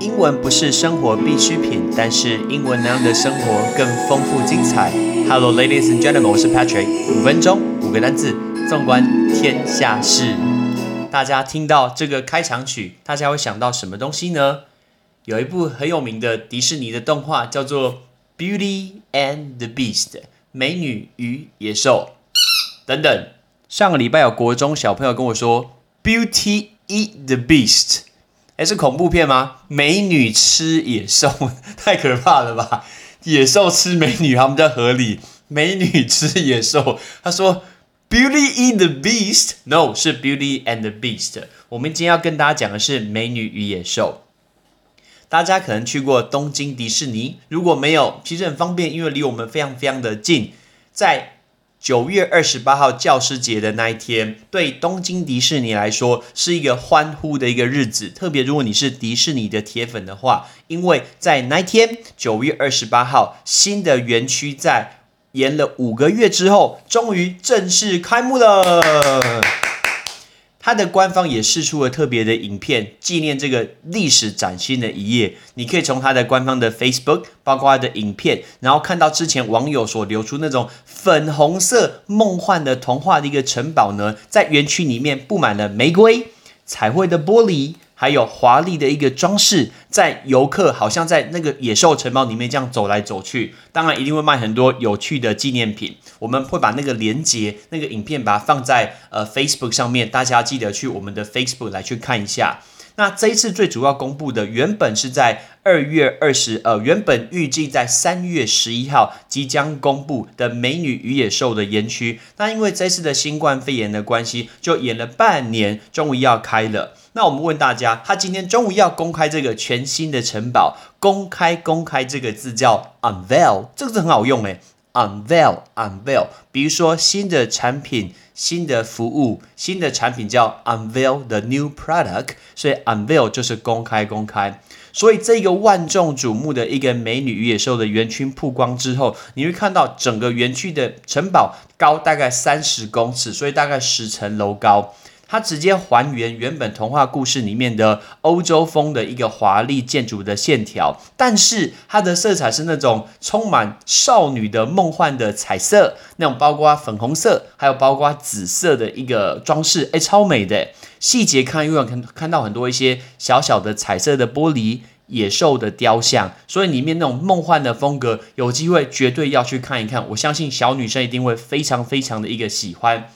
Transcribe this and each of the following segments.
英文不是生活必需品，但是英文能让的生活更丰富精彩。Hello, ladies and gentlemen，我是 Patrick。五分钟，五个单字，纵观天下事。大家听到这个开场曲，大家会想到什么东西呢？有一部很有名的迪士尼的动画，叫做《Beauty and the Beast》美女与野兽等等。上个礼拜有国中小朋友跟我说《Beauty Eat the Beast》。哎，是恐怖片吗？美女吃野兽，太可怕了吧！野兽吃美女，他们在河里。美女吃野兽，他说 Beauty eat the Beast，No，是 Beauty and the Beast。我们今天要跟大家讲的是美女与野兽。大家可能去过东京迪士尼，如果没有，其实很方便，因为离我们非常非常的近，在。九月二十八号教师节的那一天，对东京迪士尼来说是一个欢呼的一个日子。特别如果你是迪士尼的铁粉的话，因为在那一天，九月二十八号，新的园区在延了五个月之后，终于正式开幕了。它的官方也试出了特别的影片，纪念这个历史崭新的一页。你可以从它的官方的 Facebook，包括它的影片，然后看到之前网友所流出那种粉红色梦幻的童话的一个城堡呢，在园区里面布满了玫瑰、彩绘的玻璃。还有华丽的一个装饰，在游客好像在那个野兽城堡里面这样走来走去，当然一定会卖很多有趣的纪念品。我们会把那个连接、那个影片把它放在呃 Facebook 上面，大家记得去我们的 Facebook 来去看一下。那这一次最主要公布的，原本是在二月二十，呃，原本预计在三月十一号即将公布的《美女与野兽》的园区，那因为这次的新冠肺炎的关系，就延了半年，终于要开了。那我们问大家，他今天终于要公开这个全新的城堡，公开公开这个字叫 unveil，这个字很好用诶 unveil unveil，比如说新的产品。新的服务，新的产品叫 unveil the new product，所以 unveil 就是公开公开。所以这个万众瞩目的一个美女与野兽的园区曝光之后，你会看到整个园区的城堡高大概三十公尺，所以大概十层楼高。它直接还原原本童话故事里面的欧洲风的一个华丽建筑的线条，但是它的色彩是那种充满少女的梦幻的彩色，那种包括粉红色，还有包括紫色的一个装饰，哎，超美的细节看，又看看到很多一些小小的彩色的玻璃野兽的雕像，所以里面那种梦幻的风格，有机会绝对要去看一看，我相信小女生一定会非常非常的一个喜欢。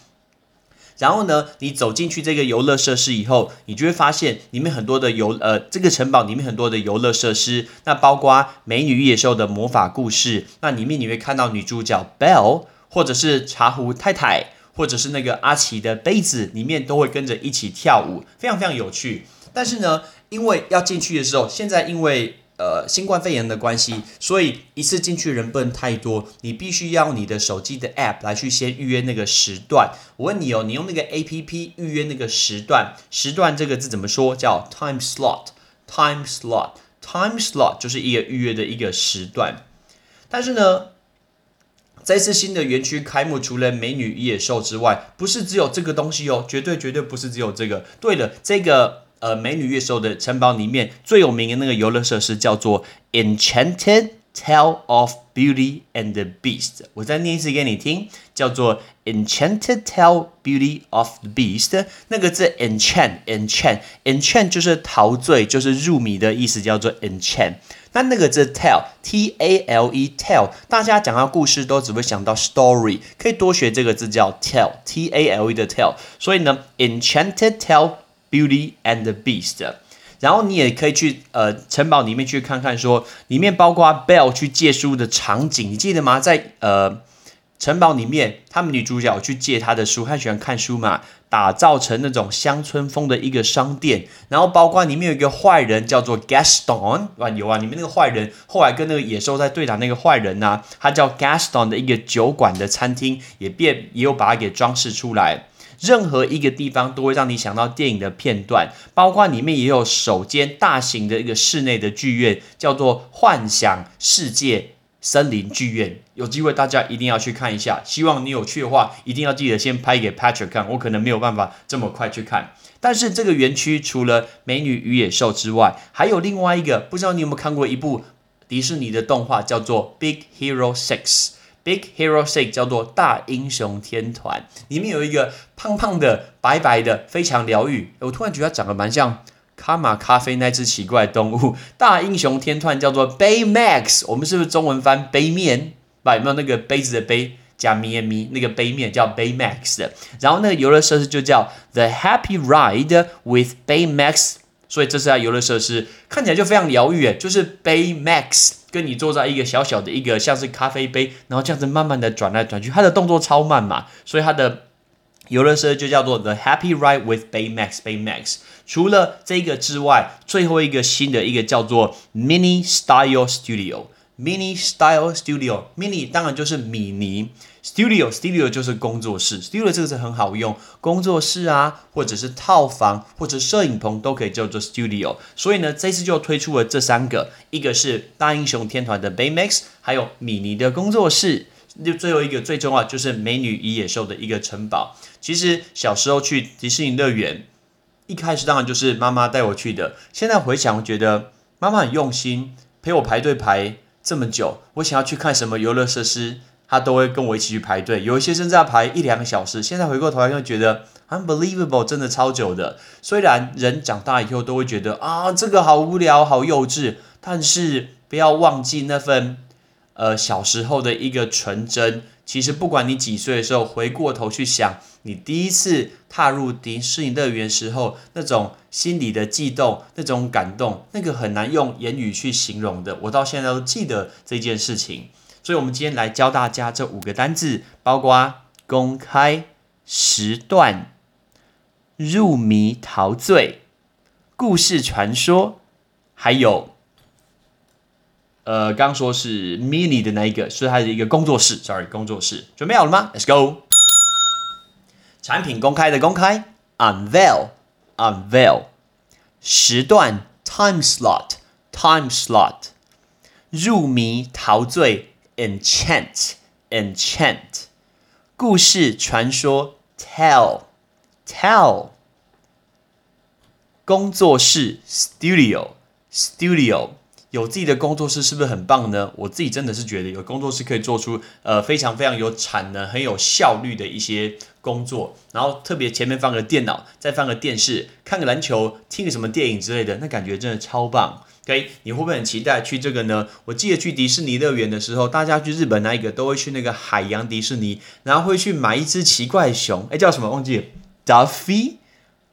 然后呢，你走进去这个游乐设施以后，你就会发现里面很多的游呃，这个城堡里面很多的游乐设施，那包括美女与野兽的魔法故事，那里面你会看到女主角 Belle，或者是茶壶太太，或者是那个阿奇的杯子，里面都会跟着一起跳舞，非常非常有趣。但是呢，因为要进去的时候，现在因为呃，新冠肺炎的关系，所以一次进去人不能太多，你必须要你的手机的 App 来去先预约那个时段。我问你哦，你用那个 APP 预约那个时段，时段这个字怎么说？叫 time slot，time slot，time slot 就是一个预约的一个时段。但是呢，这次新的园区开幕，除了美女与野兽之外，不是只有这个东西哦，绝对绝对不是只有这个。对了，这个。呃，美女月兽的城堡里面最有名的那个游乐设施叫做 Enchanted Tale of Beauty and the Beast。我再念一次给你听，叫做 Enchanted Tale Beauty of the Beast。那个字 enchant，enchant，enchant 就是陶醉，就是入迷的意思，叫做 enchant。那那个字 tell，t a l e tell，大家讲到故事都只会想到 story，可以多学这个字叫 tell，t a l e 的 tell。所以呢，Enchanted Tale。Beauty and the Beast，然后你也可以去呃城堡里面去看看，说里面包括 Belle 去借书的场景，你记得吗？在呃城堡里面，他们女主角去借她的书，她喜欢看书嘛，打造成那种乡村风的一个商店，然后包括里面有一个坏人叫做 Gaston，哇有啊，里面那个坏人后来跟那个野兽在对打，那个坏人呢，他叫 Gaston 的一个酒馆的餐厅也变也有把它给装饰出来。任何一个地方都会让你想到电影的片段，包括里面也有首间大型的一个室内的剧院，叫做幻想世界森林剧院。有机会大家一定要去看一下。希望你有去的话，一定要记得先拍给 Patrick 看，我可能没有办法这么快去看。但是这个园区除了《美女与野兽》之外，还有另外一个，不知道你有没有看过一部迪士尼的动画，叫做《Big Hero Six》。Big Hero Six 叫做大英雄天团，里面有一个胖胖的、白白的，非常疗愈。我突然觉得长得蛮像卡玛咖啡那只奇怪动物。大英雄天团叫做 Baymax，我们是不是中文翻杯面？把有没有那个杯子的杯加咪咪？那个杯面叫 Baymax 的。然后那个游乐设施就叫 The Happy Ride with Baymax。所以这是它游乐设施，看起来就非常疗愈，就是 Baymax 跟你坐在一个小小的一个像是咖啡杯，然后这样子慢慢的转来转去，它的动作超慢嘛，所以它的游乐设施就叫做 The Happy Ride with Baymax Baymax。除了这个之外，最后一个新的一个叫做 Mini Style Studio。Mini Style Studio，Mini 当然就是米妮，Studio，Studio 就是工作室，Studio 这个字很好用，工作室啊，或者是套房或者摄影棚都可以叫做 Studio。所以呢，这次就推出了这三个，一个是大英雄天团的 Baymax，还有米妮的工作室，就最后一个最重要就是美女与野兽的一个城堡。其实小时候去迪士尼乐园，一开始当然就是妈妈带我去的，现在回想觉得妈妈很用心，陪我排队排。这么久，我想要去看什么游乐设施，他都会跟我一起去排队。有一些甚至要排一两个小时。现在回过头来，就觉得 unbelievable，真的超久的。虽然人长大以后都会觉得啊，这个好无聊、好幼稚，但是不要忘记那份呃小时候的一个纯真。其实不管你几岁的时候，回过头去想，你第一次踏入迪士尼乐园时候那种心里的悸动、那种感动，那个很难用言语去形容的。我到现在都记得这件事情。所以，我们今天来教大家这五个单字，包括公开、时段、入迷陶醉、故事传说，还有。呃，刚说是 mini 的那一个，是它的一个工作室。Sorry，工作室准备好了吗？Let's go。产品公开的公开，unveil，unveil。时段，time slot，time slot。入迷陶醉，enchant，enchant。故事传说，tell，tell。工作室，studio，studio。有自己的工作室是不是很棒呢？我自己真的是觉得有工作室可以做出呃非常非常有产能、很有效率的一些工作。然后特别前面放个电脑，再放个电视，看个篮球，听个什么电影之类的，那感觉真的超棒。OK，你会不会很期待去这个呢？我记得去迪士尼乐园的时候，大家去日本那一个都会去那个海洋迪士尼，然后会去买一只奇怪熊，哎，叫什么？忘记了，Duffy，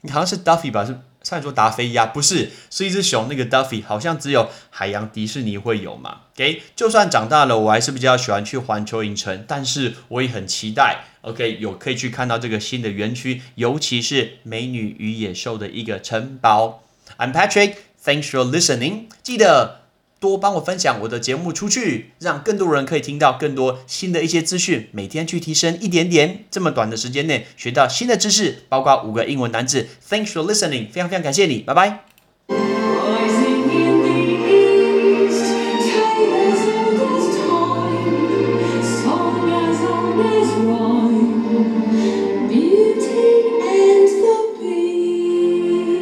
你好像是 Duffy 吧？是。虽然说达菲鸭不是，是一只熊。那个 Duffy 好像只有海洋迪士尼会有嘛？OK，就算长大了，我还是比较喜欢去环球影城，但是我也很期待。OK，有可以去看到这个新的园区，尤其是美女与野兽的一个城堡。I'm Patrick，Thanks for listening。记得。多帮我分享我的节目出去，让更多人可以听到更多新的一些资讯。每天去提升一点点，这么短的时间内学到新的知识，包括五个英文单词。Thanks for listening，非常非常感谢你，拜拜。